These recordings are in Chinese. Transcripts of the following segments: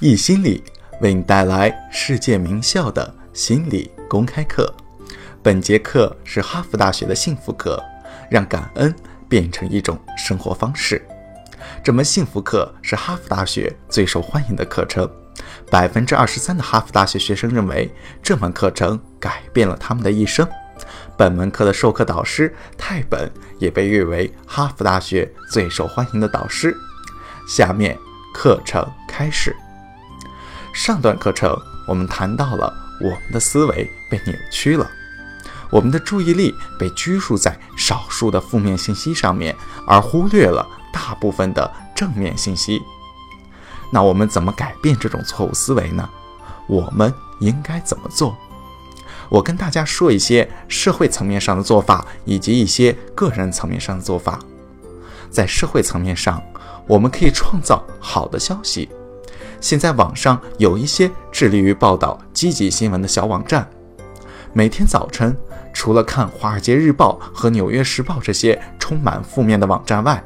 易心理为你带来世界名校的心理公开课。本节课是哈佛大学的幸福课，让感恩变成一种生活方式。这门幸福课是哈佛大学最受欢迎的课程，百分之二十三的哈佛大学学生认为这门课程改变了他们的一生。本门课的授课导师泰本也被誉为哈佛大学最受欢迎的导师。下面课程开始。上段课程我们谈到了我们的思维被扭曲了，我们的注意力被拘束在少数的负面信息上面，而忽略了大部分的正面信息。那我们怎么改变这种错误思维呢？我们应该怎么做？我跟大家说一些社会层面上的做法，以及一些个人层面上的做法。在社会层面上，我们可以创造好的消息。现在网上有一些致力于报道积极新闻的小网站，每天早晨除了看《华尔街日报》和《纽约时报》这些充满负面的网站外，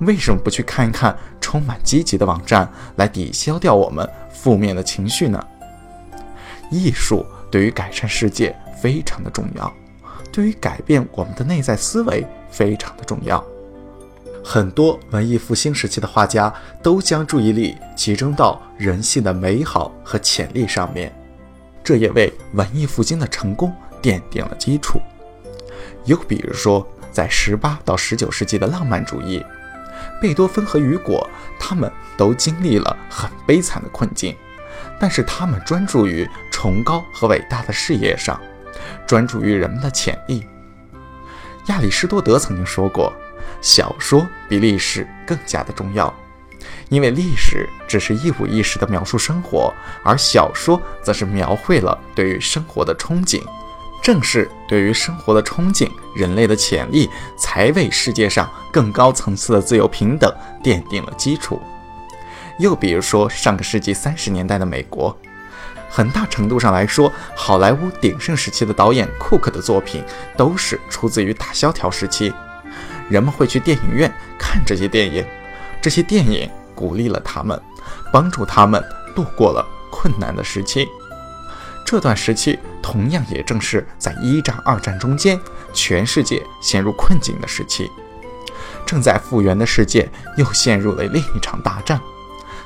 为什么不去看一看充满积极的网站，来抵消掉我们负面的情绪呢？艺术对于改善世界非常的重要，对于改变我们的内在思维非常的重要。很多文艺复兴时期的画家都将注意力集中到人性的美好和潜力上面，这也为文艺复兴的成功奠定了基础。又比如说，在十八到十九世纪的浪漫主义，贝多芬和雨果他们都经历了很悲惨的困境，但是他们专注于崇高和伟大的事业上，专注于人们的潜力。亚里士多德曾经说过。小说比历史更加的重要，因为历史只是一五一十的描述生活，而小说则是描绘了对于生活的憧憬。正是对于生活的憧憬，人类的潜力才为世界上更高层次的自由平等奠定了基础。又比如说，上个世纪三十年代的美国，很大程度上来说，好莱坞鼎盛时期的导演库克的作品都是出自于大萧条时期。人们会去电影院看这些电影，这些电影鼓励了他们，帮助他们度过了困难的时期。这段时期同样也正是在一战、二战中间，全世界陷入困境的时期。正在复原的世界又陷入了另一场大战，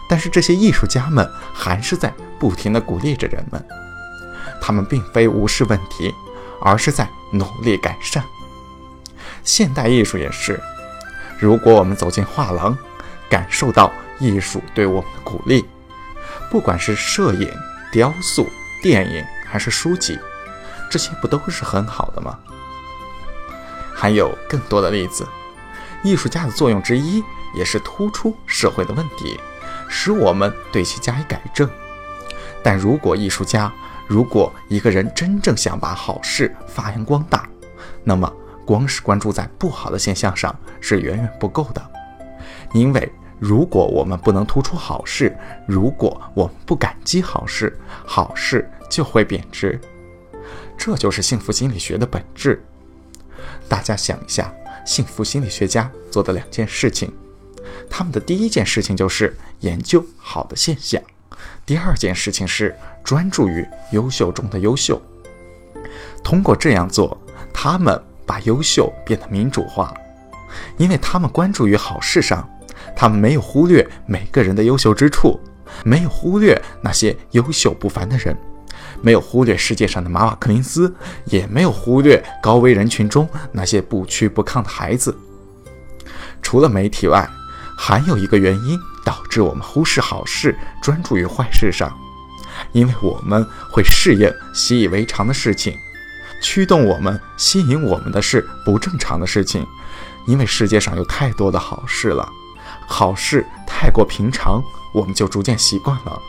但是这些艺术家们还是在不停地鼓励着人们。他们并非无视问题，而是在努力改善。现代艺术也是，如果我们走进画廊，感受到艺术对我们的鼓励，不管是摄影、雕塑、电影还是书籍，这些不都是很好的吗？还有更多的例子，艺术家的作用之一也是突出社会的问题，使我们对其加以改正。但如果艺术家，如果一个人真正想把好事发扬光大，那么。光是关注在不好的现象上是远远不够的，因为如果我们不能突出好事，如果我们不感激好事，好事就会贬值。这就是幸福心理学的本质。大家想一下，幸福心理学家做的两件事情，他们的第一件事情就是研究好的现象，第二件事情是专注于优秀中的优秀。通过这样做，他们。把优秀变得民主化，因为他们关注于好事上，他们没有忽略每个人的优秀之处，没有忽略那些优秀不凡的人，没有忽略世界上的马瓦克林斯，也没有忽略高危人群中那些不屈不亢的孩子。除了媒体外，还有一个原因导致我们忽视好事，专注于坏事上，因为我们会适应习以为常的事情。驱动我们、吸引我们的是不正常的事情，因为世界上有太多的好事了，好事太过平常，我们就逐渐习惯了，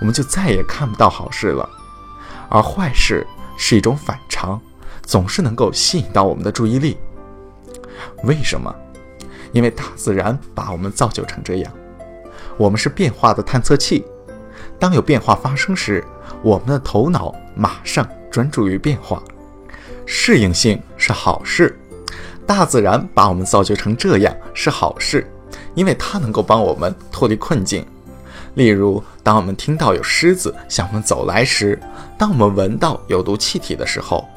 我们就再也看不到好事了。而坏事是一种反常，总是能够吸引到我们的注意力。为什么？因为大自然把我们造就成这样，我们是变化的探测器。当有变化发生时，我们的头脑马上专注于变化。适应性是好事，大自然把我们造就成这样是好事，因为它能够帮我们脱离困境。例如，当我们听到有狮子向我们走来时，当我们闻到有毒气体的时候，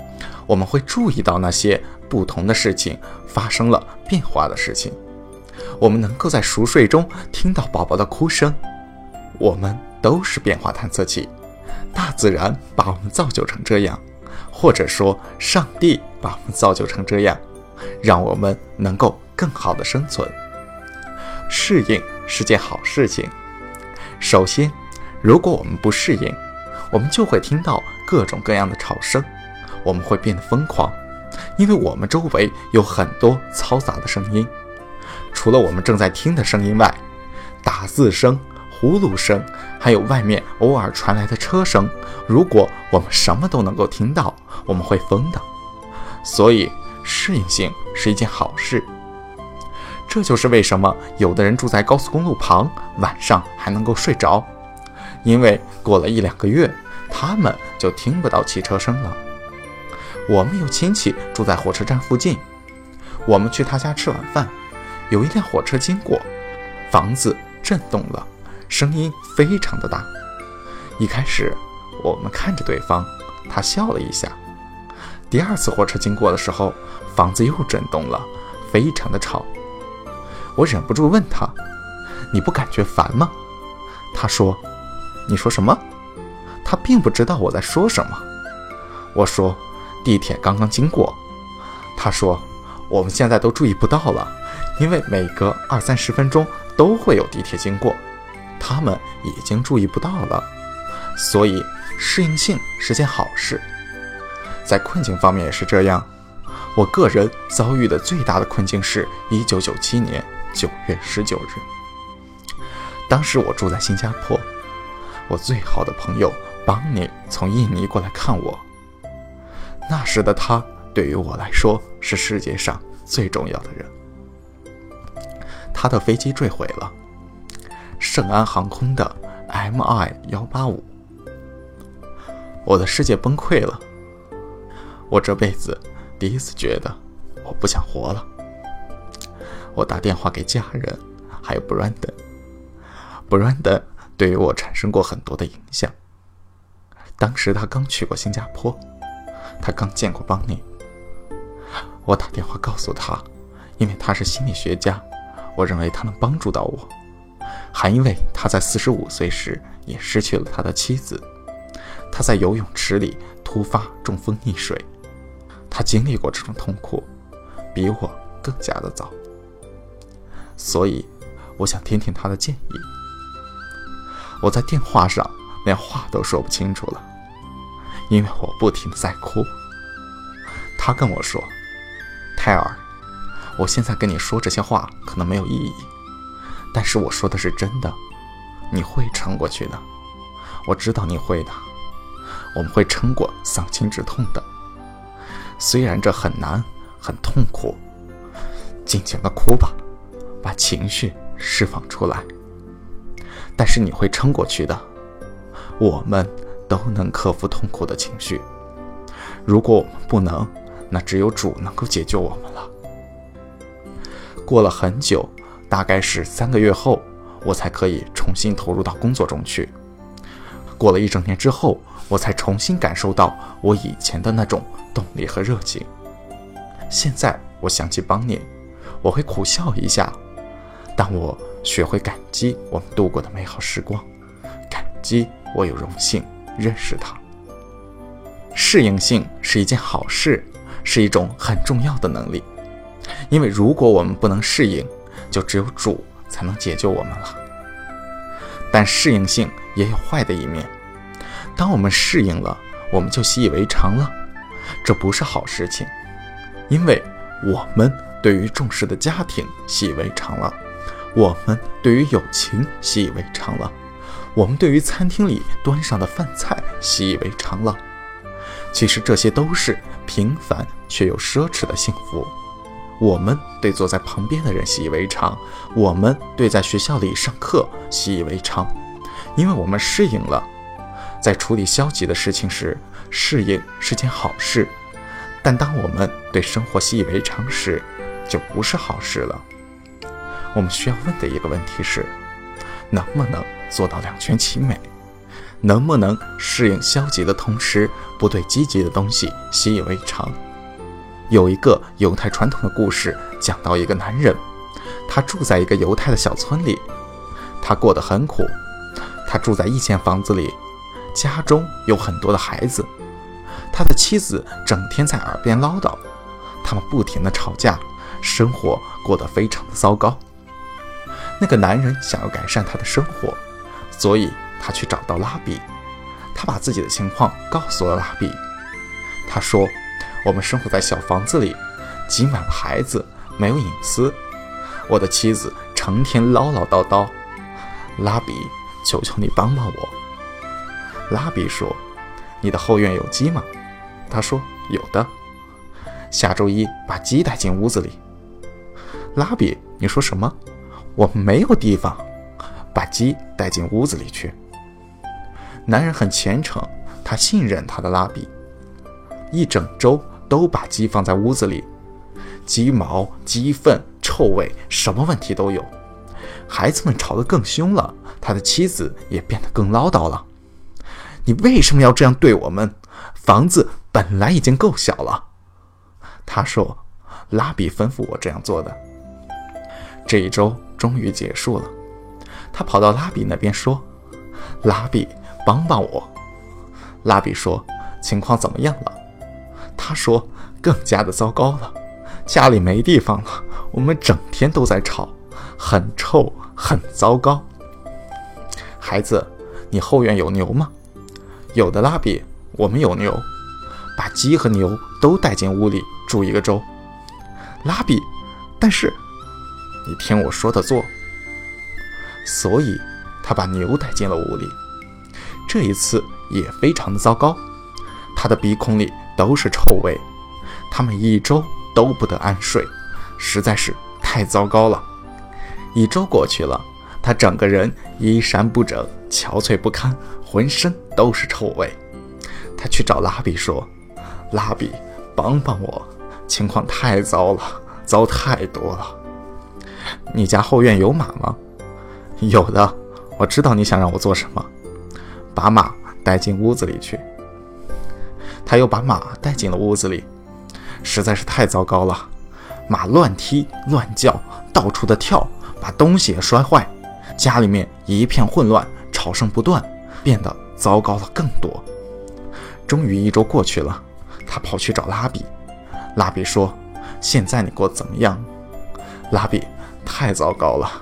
我们会注意到那些不同的事情发生了变化的事情。我们能够在熟睡中听到宝宝的哭声。我们都是变化探测器，大自然把我们造就成这样，或者说上帝把我们造就成这样，让我们能够更好的生存。适应是件好事情。首先，如果我们不适应，我们就会听到各种各样的吵声，我们会变得疯狂，因为我们周围有很多嘈杂的声音。除了我们正在听的声音外，打字声、呼噜声，还有外面偶尔传来的车声，如果我们什么都能够听到，我们会疯的。所以，适应性是一件好事。这就是为什么有的人住在高速公路旁，晚上还能够睡着，因为过了一两个月，他们就听不到汽车声了。我们有亲戚住在火车站附近，我们去他家吃晚饭，有一辆火车经过，房子震动了，声音非常的大。一开始我们看着对方，他笑了一下。第二次火车经过的时候，房子又震动了，非常的吵。我忍不住问他：“你不感觉烦吗？”他说：“你说什么？”他并不知道我在说什么。我说：“地铁刚刚经过。”他说：“我们现在都注意不到了，因为每隔二三十分钟都会有地铁经过，他们已经注意不到了。所以适应性是件好事。在困境方面也是这样。我个人遭遇的最大的困境是1997年。九月十九日，当时我住在新加坡，我最好的朋友邦尼从印尼过来看我。那时的他对于我来说是世界上最重要的人。他的飞机坠毁了，圣安航空的 MI 幺八五，我的世界崩溃了。我这辈子第一次觉得我不想活了。我打电话给家人，还有 Brandon，Brandon 对于我产生过很多的影响。当时他刚去过新加坡，他刚见过邦尼。我打电话告诉他，因为他是心理学家，我认为他能帮助到我。还因为他在四十五岁时也失去了他的妻子，他在游泳池里突发中风溺水，他经历过这种痛苦，比我更加的早。所以，我想听听他的建议。我在电话上连话都说不清楚了，因为我不停的在哭。他跟我说：“泰尔，我现在跟你说这些话可能没有意义，但是我说的是真的，你会撑过去的。我知道你会的，我们会撑过丧亲之痛的。虽然这很难，很痛苦，尽情的哭吧。”把情绪释放出来，但是你会撑过去的。我们都能克服痛苦的情绪。如果我们不能，那只有主能够解救我们了。过了很久，大概是三个月后，我才可以重新投入到工作中去。过了一整年之后，我才重新感受到我以前的那种动力和热情。现在我想起邦尼，我会苦笑一下。当我学会感激我们度过的美好时光，感激我有荣幸认识他。适应性是一件好事，是一种很重要的能力。因为如果我们不能适应，就只有主才能解救我们了。但适应性也有坏的一面。当我们适应了，我们就习以为常了，这不是好事情。因为我们对于重视的家庭习以为常了。我们对于友情习以为常了，我们对于餐厅里端上的饭菜习以为常了。其实这些都是平凡却又奢侈的幸福。我们对坐在旁边的人习以为常，我们对在学校里上课习以为常，因为我们适应了。在处理消极的事情时，适应是件好事，但当我们对生活习以为常时，就不是好事了。我们需要问的一个问题是：能不能做到两全其美？能不能适应消极的同时，不对积极的东西习以为常？有一个犹太传统的故事，讲到一个男人，他住在一个犹太的小村里，他过得很苦。他住在一间房子里，家中有很多的孩子，他的妻子整天在耳边唠叨，他们不停的吵架，生活过得非常的糟糕。那个男人想要改善他的生活，所以他去找到拉比，他把自己的情况告诉了拉比。他说：“我们生活在小房子里，挤满了孩子，没有隐私。我的妻子成天唠唠叨叨。”拉比，求求你帮帮我。拉比说：“你的后院有鸡吗？”他说：“有的。”下周一把鸡带进屋子里。拉比，你说什么？我没有地方，把鸡带进屋子里去。男人很虔诚，他信任他的拉比，一整周都把鸡放在屋子里，鸡毛、鸡粪、臭味，什么问题都有。孩子们吵得更凶了，他的妻子也变得更唠叨了。你为什么要这样对我们？房子本来已经够小了。他说：“拉比吩咐我这样做的。”这一周。终于结束了，他跑到拉比那边说：“拉比，帮帮我。”拉比说：“情况怎么样了？”他说：“更加的糟糕了，家里没地方了，我们整天都在吵，很臭，很糟糕。”孩子，你后院有牛吗？有的，拉比，我们有牛，把鸡和牛都带进屋里住一个周。拉比，但是。你听我说的做。所以，他把牛带进了屋里。这一次也非常的糟糕，他的鼻孔里都是臭味，他们一周都不得安睡，实在是太糟糕了。一周过去了，他整个人衣衫不整，憔悴不堪，浑身都是臭味。他去找拉比说：“拉比，帮帮我，情况太糟了，糟太多了。”你家后院有马吗？有的，我知道你想让我做什么，把马带进屋子里去。他又把马带进了屋子里，实在是太糟糕了，马乱踢乱叫，到处的跳，把东西也摔坏，家里面一片混乱，吵声不断，变得糟糕了更多。终于一周过去了，他跑去找拉比，拉比说：“现在你过得怎么样？”拉比。太糟糕了。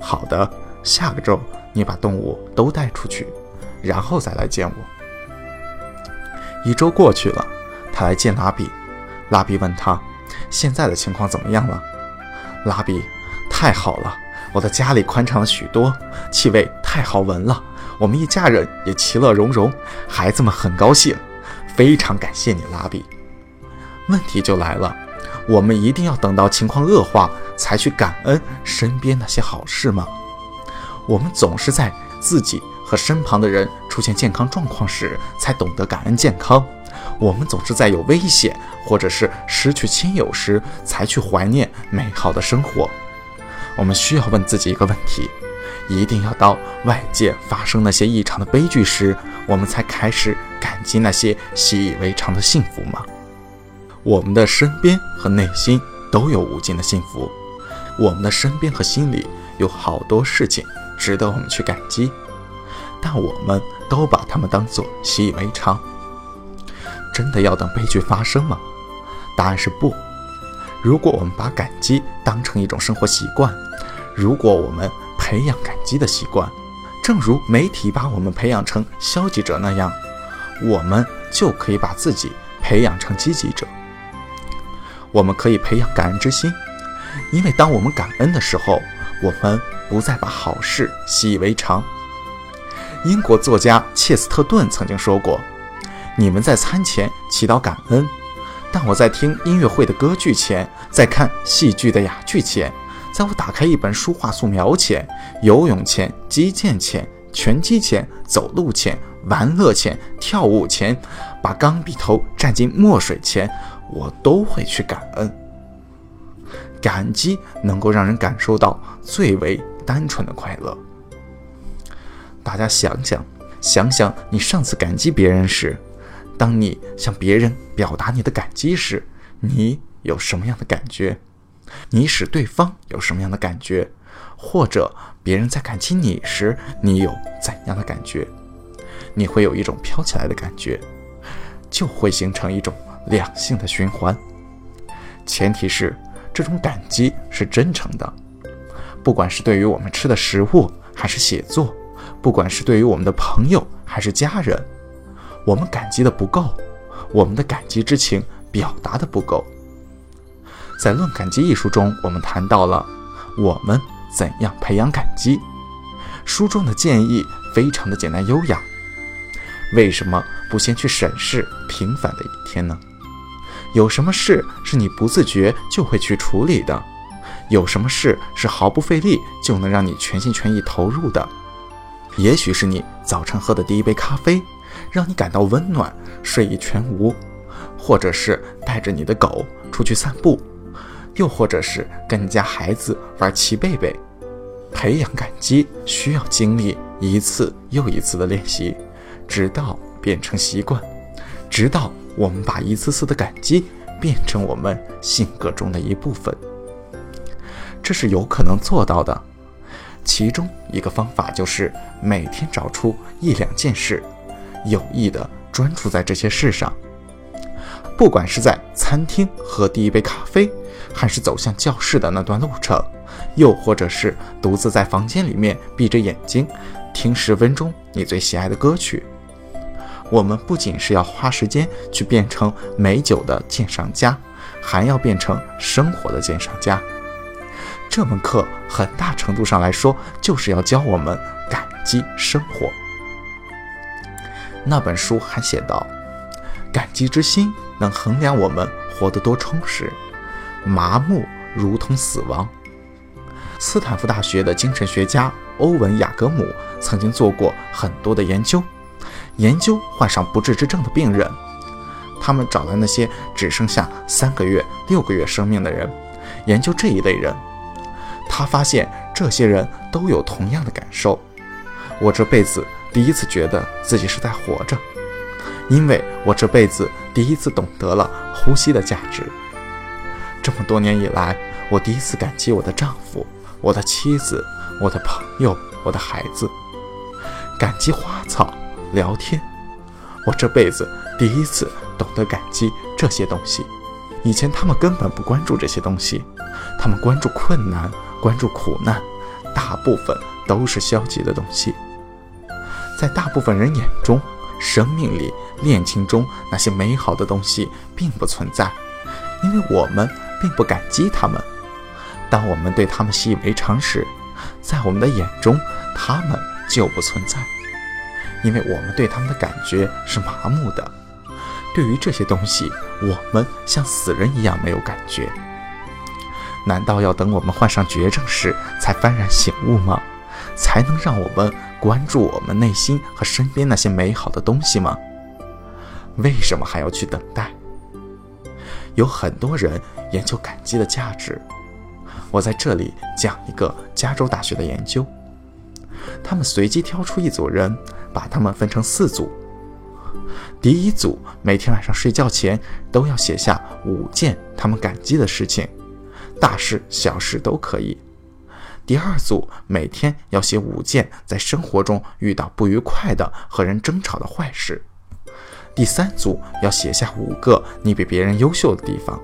好的，下个周你把动物都带出去，然后再来见我。一周过去了，他来见拉比。拉比问他现在的情况怎么样了？拉比，太好了，我的家里宽敞了许多，气味太好闻了，我们一家人也其乐融融，孩子们很高兴，非常感谢你，拉比。问题就来了。我们一定要等到情况恶化才去感恩身边那些好事吗？我们总是在自己和身旁的人出现健康状况时才懂得感恩健康，我们总是在有危险或者是失去亲友时才去怀念美好的生活。我们需要问自己一个问题：一定要到外界发生那些异常的悲剧时，我们才开始感激那些习以为常的幸福吗？我们的身边和内心都有无尽的幸福，我们的身边和心里有好多事情值得我们去感激，但我们都把它们当作习以为常。真的要等悲剧发生吗？答案是不。如果我们把感激当成一种生活习惯，如果我们培养感激的习惯，正如媒体把我们培养成消极者那样，我们就可以把自己培养成积极者。我们可以培养感恩之心，因为当我们感恩的时候，我们不再把好事习以为常。英国作家切斯特顿曾经说过：“你们在餐前祈祷感恩，但我在听音乐会的歌剧前，在看戏剧的哑剧前，在我打开一本书画素描前，游泳前，击剑前，拳击前，走路前，玩乐前，跳舞前，把钢笔头蘸进墨水前。”我都会去感恩，感激能够让人感受到最为单纯的快乐。大家想想，想想你上次感激别人时，当你向别人表达你的感激时，你有什么样的感觉？你使对方有什么样的感觉？或者别人在感激你时，你有怎样的感觉？你会有一种飘起来的感觉，就会形成一种两性的循环。前提是这种感激是真诚的，不管是对于我们吃的食物，还是写作，不管是对于我们的朋友还是家人，我们感激的不够，我们的感激之情表达的不够。在《论感激》一书中，我们谈到了我们怎样培养感激。书中的建议非常的简单优雅。为什么不先去审视平凡的一天呢？有什么事是你不自觉就会去处理的？有什么事是毫不费力就能让你全心全意投入的？也许是你早晨喝的第一杯咖啡，让你感到温暖，睡意全无；或者是带着你的狗出去散步。又或者是跟你家孩子玩骑贝贝，培养感激需要经历一次又一次的练习，直到变成习惯，直到我们把一次次的感激变成我们性格中的一部分。这是有可能做到的。其中一个方法就是每天找出一两件事，有意的专注在这些事上。不管是在餐厅喝第一杯咖啡。还是走向教室的那段路程，又或者是独自在房间里面闭着眼睛听十分钟你最喜爱的歌曲。我们不仅是要花时间去变成美酒的鉴赏家，还要变成生活的鉴赏家。这门课很大程度上来说，就是要教我们感激生活。那本书还写道：“感激之心能衡量我们活得多充实。”麻木如同死亡。斯坦福大学的精神学家欧文·雅格姆曾经做过很多的研究，研究患上不治之症的病人。他们找来那些只剩下三个月、六个月生命的人，研究这一类人。他发现这些人都有同样的感受：我这辈子第一次觉得自己是在活着，因为我这辈子第一次懂得了呼吸的价值。这么多年以来，我第一次感激我的丈夫、我的妻子、我的朋友、我的孩子，感激花草、聊天。我这辈子第一次懂得感激这些东西。以前他们根本不关注这些东西，他们关注困难、关注苦难，大部分都是消极的东西。在大部分人眼中，生命里、恋情中那些美好的东西并不存在，因为我们。并不感激他们。当我们对他们习以为常时，在我们的眼中，他们就不存在，因为我们对他们的感觉是麻木的。对于这些东西，我们像死人一样没有感觉。难道要等我们患上绝症时才幡然醒悟吗？才能让我们关注我们内心和身边那些美好的东西吗？为什么还要去等待？有很多人研究感激的价值。我在这里讲一个加州大学的研究。他们随机挑出一组人，把他们分成四组。第一组每天晚上睡觉前都要写下五件他们感激的事情，大事小事都可以。第二组每天要写五件在生活中遇到不愉快的和人争吵的坏事。第三组要写下五个你比别人优秀的地方，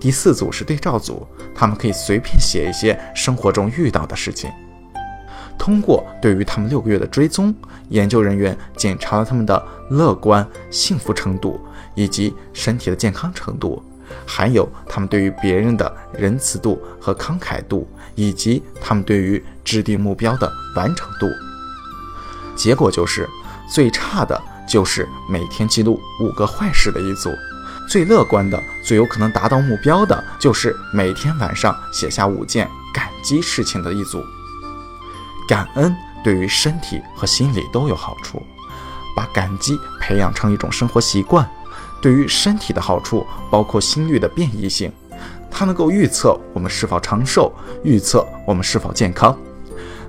第四组是对照组，他们可以随便写一些生活中遇到的事情。通过对于他们六个月的追踪，研究人员检查了他们的乐观、幸福程度以及身体的健康程度，还有他们对于别人的仁慈度和慷慨度，以及他们对于制定目标的完成度。结果就是最差的。就是每天记录五个坏事的一组，最乐观的、最有可能达到目标的，就是每天晚上写下五件感激事情的一组。感恩对于身体和心理都有好处，把感激培养成一种生活习惯，对于身体的好处包括心率的变异性，它能够预测我们是否长寿，预测我们是否健康。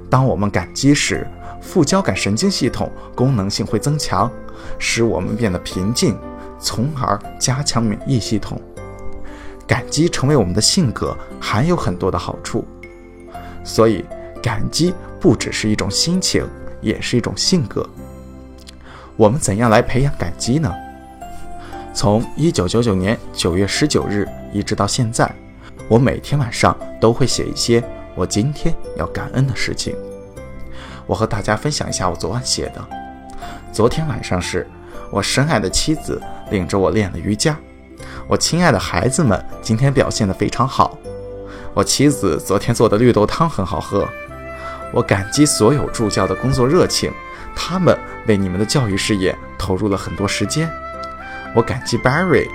当我们感激时，副交感神经系统功能性会增强，使我们变得平静，从而加强免疫系统。感激成为我们的性格，还有很多的好处。所以，感激不只是一种心情，也是一种性格。我们怎样来培养感激呢？从一九九九年九月十九日一直到现在，我每天晚上都会写一些我今天要感恩的事情。我和大家分享一下我昨晚写的。昨天晚上是我深爱的妻子领着我练了瑜伽，我亲爱的孩子们今天表现得非常好。我妻子昨天做的绿豆汤很好喝。我感激所有助教的工作热情，他们为你们的教育事业投入了很多时间。我感激 Barry，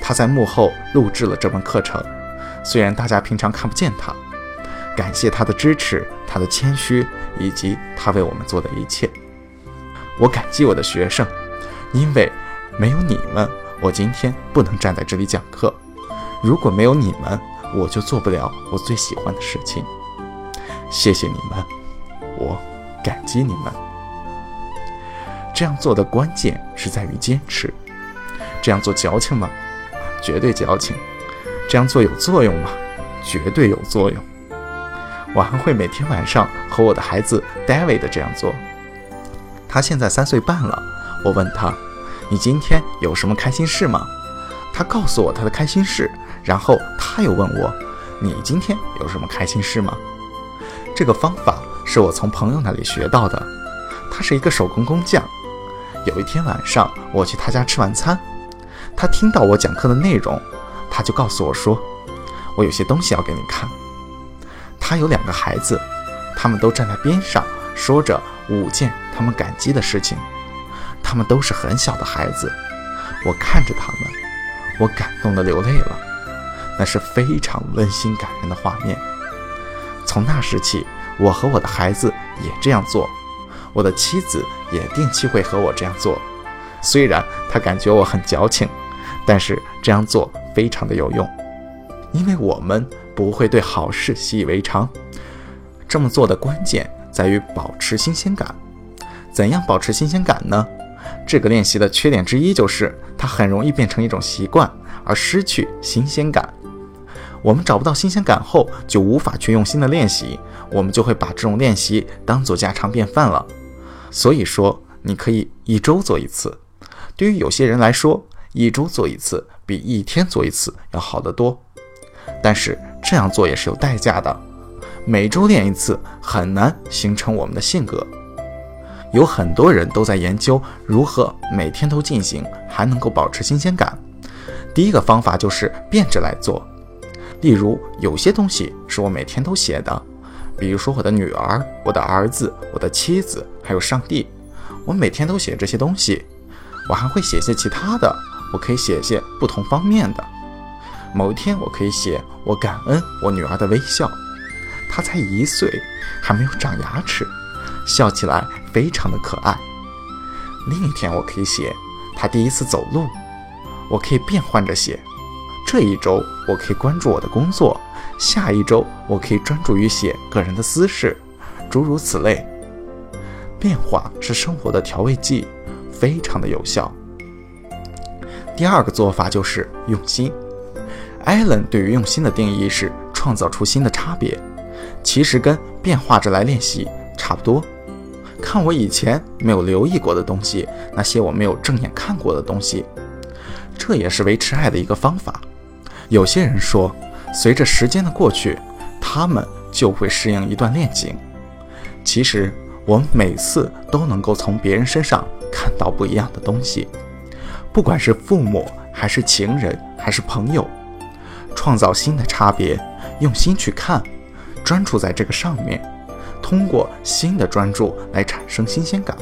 他在幕后录制了这门课程，虽然大家平常看不见他。感谢他的支持，他的谦虚，以及他为我们做的一切。我感激我的学生，因为没有你们，我今天不能站在这里讲课。如果没有你们，我就做不了我最喜欢的事情。谢谢你们，我感激你们。这样做的关键是在于坚持。这样做矫情吗？绝对矫情。这样做有作用吗？绝对有作用。我还会每天晚上和我的孩子 David 这样做。他现在三岁半了。我问他：“你今天有什么开心事吗？”他告诉我他的开心事，然后他又问我：“你今天有什么开心事吗？”这个方法是我从朋友那里学到的。他是一个手工工匠。有一天晚上，我去他家吃晚餐。他听到我讲课的内容，他就告诉我说：“我有些东西要给你看。”他有两个孩子，他们都站在边上，说着五件他们感激的事情。他们都是很小的孩子，我看着他们，我感动的流泪了。那是非常温馨感人的画面。从那时起，我和我的孩子也这样做，我的妻子也定期会和我这样做。虽然她感觉我很矫情。但是这样做非常的有用，因为我们不会对好事习以为常。这么做的关键在于保持新鲜感。怎样保持新鲜感呢？这个练习的缺点之一就是它很容易变成一种习惯，而失去新鲜感。我们找不到新鲜感后，就无法去用心的练习，我们就会把这种练习当做家常便饭了。所以说，你可以一周做一次。对于有些人来说，一周做一次比一天做一次要好得多，但是这样做也是有代价的。每周练一次很难形成我们的性格。有很多人都在研究如何每天都进行，还能够保持新鲜感。第一个方法就是变着来做。例如，有些东西是我每天都写的，比如说我的女儿、我的儿子、我的妻子，还有上帝，我每天都写这些东西。我还会写些其他的。我可以写些不同方面的。某一天，我可以写我感恩我女儿的微笑，他才一岁，还没有长牙齿，笑起来非常的可爱。另一天，我可以写他第一次走路。我可以变换着写。这一周，我可以关注我的工作；下一周，我可以专注于写个人的私事，诸如此类。变化是生活的调味剂，非常的有效。第二个做法就是用心。艾伦对于用心的定义是创造出新的差别，其实跟变化着来练习差不多。看我以前没有留意过的东西，那些我没有正眼看过的东西，这也是维持爱的一个方法。有些人说，随着时间的过去，他们就会适应一段恋情。其实我们每次都能够从别人身上看到不一样的东西。不管是父母，还是情人，还是朋友，创造新的差别，用心去看，专注在这个上面，通过新的专注来产生新鲜感。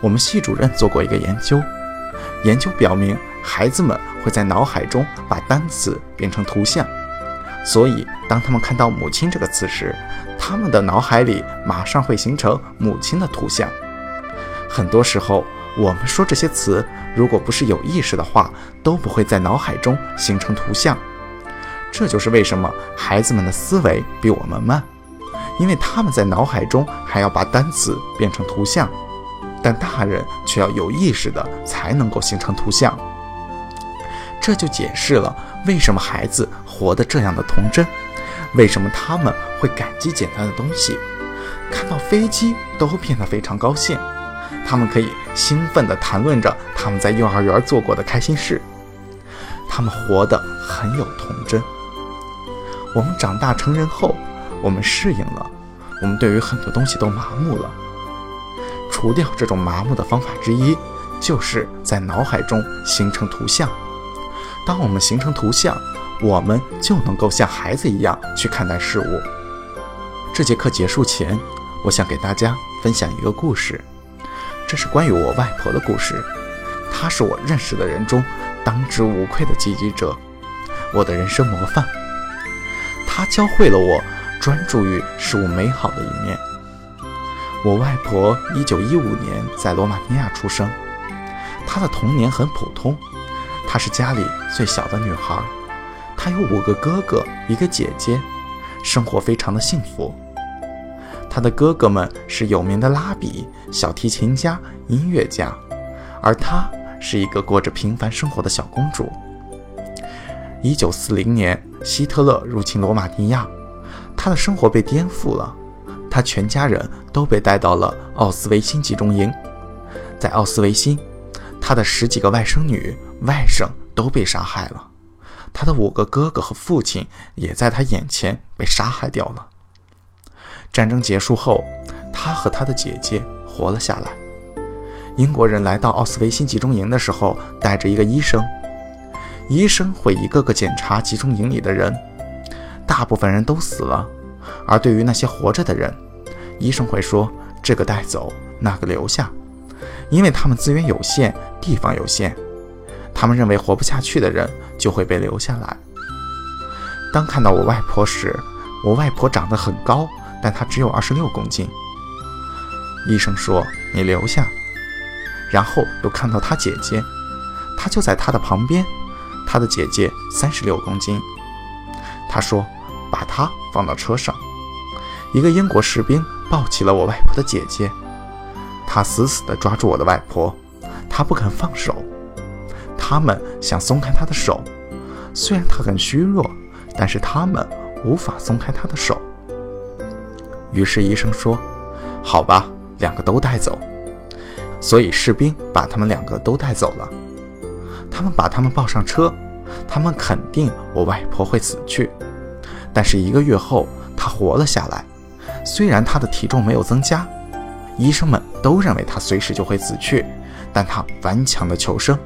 我们系主任做过一个研究，研究表明，孩子们会在脑海中把单词变成图像，所以当他们看到“母亲”这个词时，他们的脑海里马上会形成母亲的图像。很多时候。我们说这些词，如果不是有意识的话，都不会在脑海中形成图像。这就是为什么孩子们的思维比我们慢，因为他们在脑海中还要把单词变成图像，但大人却要有意识的才能够形成图像。这就解释了为什么孩子活得这样的童真，为什么他们会感激简单的东西，看到飞机都变得非常高兴，他们可以兴奋地谈论着他们在幼儿园做过的开心事，他们活得很有童真。我们长大成人后，我们适应了，我们对于很多东西都麻木了。除掉这种麻木的方法之一，就是在脑海中形成图像。当我们形成图像，我们就能够像孩子一样去看待事物。这节课结束前，我想给大家分享一个故事，这是关于我外婆的故事。她是我认识的人中当之无愧的积极者，我的人生模范。她教会了我专注于事物美好的一面。我外婆1915年在罗马尼亚出生，她的童年很普通。她是家里最小的女孩，她有五个哥哥，一个姐姐，生活非常的幸福。她的哥哥们是有名的拉比、小提琴家、音乐家，而她是一个过着平凡生活的小公主。一九四零年，希特勒入侵罗马尼亚，他的生活被颠覆了，他全家人都被带到了奥斯维辛集中营，在奥斯维辛。他的十几个外甥女、外甥都被杀害了，他的五个哥哥和父亲也在他眼前被杀害掉了。战争结束后，他和他的姐姐活了下来。英国人来到奥斯维辛集中营的时候，带着一个医生，医生会一个个检查集中营里的人，大部分人都死了，而对于那些活着的人，医生会说：“这个带走，那个留下。”因为他们资源有限，地方有限，他们认为活不下去的人就会被留下来。当看到我外婆时，我外婆长得很高，但她只有二十六公斤。医生说：“你留下。”然后又看到她姐姐，她就在她的旁边，他的姐姐三十六公斤。他说：“把她放到车上。”一个英国士兵抱起了我外婆的姐姐。他死死地抓住我的外婆，他不肯放手。他们想松开他的手，虽然他很虚弱，但是他们无法松开他的手。于是医生说：“好吧，两个都带走。”所以士兵把他们两个都带走了。他们把他们抱上车，他们肯定我外婆会死去，但是一个月后她活了下来，虽然她的体重没有增加。医生们都认为他随时就会死去，但他顽强的求生。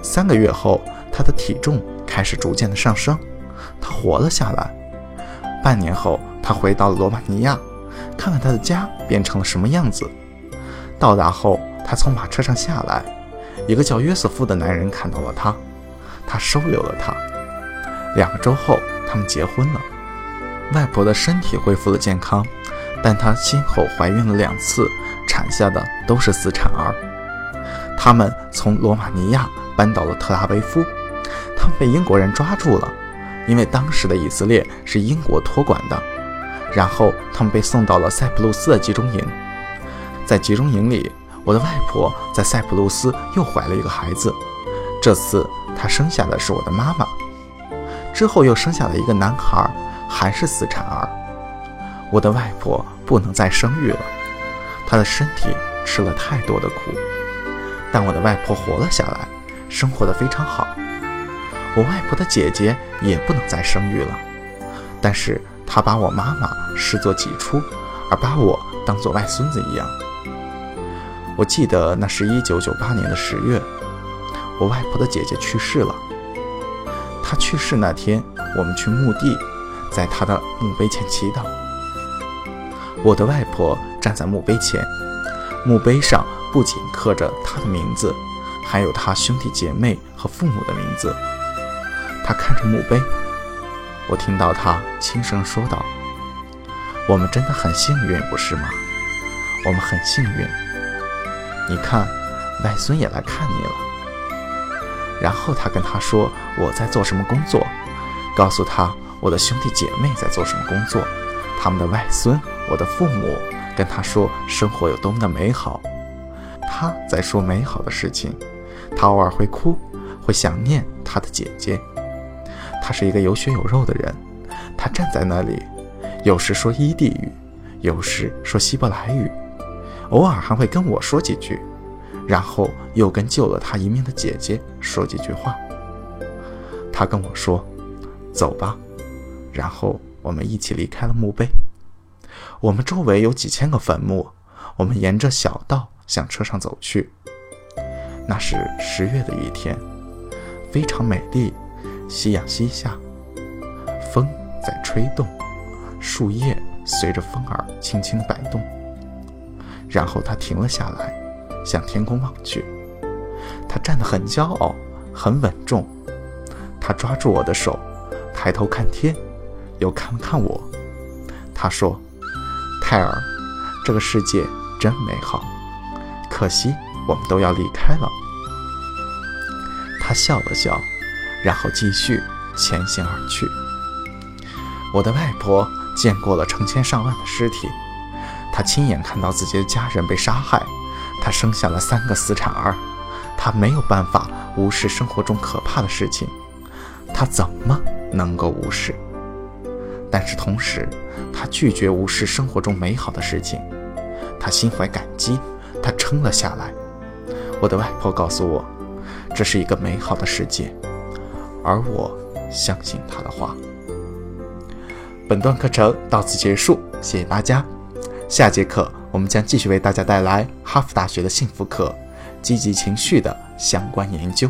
三个月后，他的体重开始逐渐的上升，他活了下来。半年后，他回到了罗马尼亚，看看他的家变成了什么样子。到达后，他从马车上下来，一个叫约瑟夫的男人看到了他，他收留了他。两个周后，他们结婚了。外婆的身体恢复了健康。但她先后怀孕了两次，产下的都是死产儿。他们从罗马尼亚搬到了特拉维夫，他们被英国人抓住了，因为当时的以色列是英国托管的。然后他们被送到了塞浦路斯的集中营，在集中营里，我的外婆在塞浦路斯又怀了一个孩子，这次她生下的是我的妈妈，之后又生下了一个男孩，还是死产儿。我的外婆不能再生育了，她的身体吃了太多的苦，但我的外婆活了下来，生活的非常好。我外婆的姐姐也不能再生育了，但是她把我妈妈视作己出，而把我当做外孙子一样。我记得那是一九九八年的十月，我外婆的姐姐去世了。她去世那天，我们去墓地，在她的墓碑前祈祷。我的外婆站在墓碑前，墓碑上不仅刻着她的名字，还有她兄弟姐妹和父母的名字。她看着墓碑，我听到她轻声说道：“我们真的很幸运，不是吗？我们很幸运。你看，外孙也来看你了。”然后他跟他说我在做什么工作，告诉他我的兄弟姐妹在做什么工作。他们的外孙，我的父母，跟他说生活有多么的美好。他在说美好的事情，他偶尔会哭，会想念他的姐姐。他是一个有血有肉的人，他站在那里，有时说伊地语，有时说希伯来语，偶尔还会跟我说几句，然后又跟救了他一命的姐姐说几句话。他跟我说：“走吧。”然后我们一起离开了墓碑。我们周围有几千个坟墓，我们沿着小道向车上走去。那是十月的一天，非常美丽，夕阳西下，风在吹动，树叶随着风儿轻轻摆动。然后他停了下来，向天空望去。他站得很骄傲，很稳重。他抓住我的手，抬头看天。又看了看我，他说：“泰尔，这个世界真美好，可惜我们都要离开了。”他笑了笑，然后继续前行而去。我的外婆见过了成千上万的尸体，他亲眼看到自己的家人被杀害，他生下了三个死产儿，他没有办法无视生活中可怕的事情，他怎么能够无视？但是同时，他拒绝无视生活中美好的事情，他心怀感激，他撑了下来。我的外婆告诉我，这是一个美好的世界，而我相信她的话。本段课程到此结束，谢谢大家。下节课我们将继续为大家带来哈佛大学的幸福课，积极情绪的相关研究。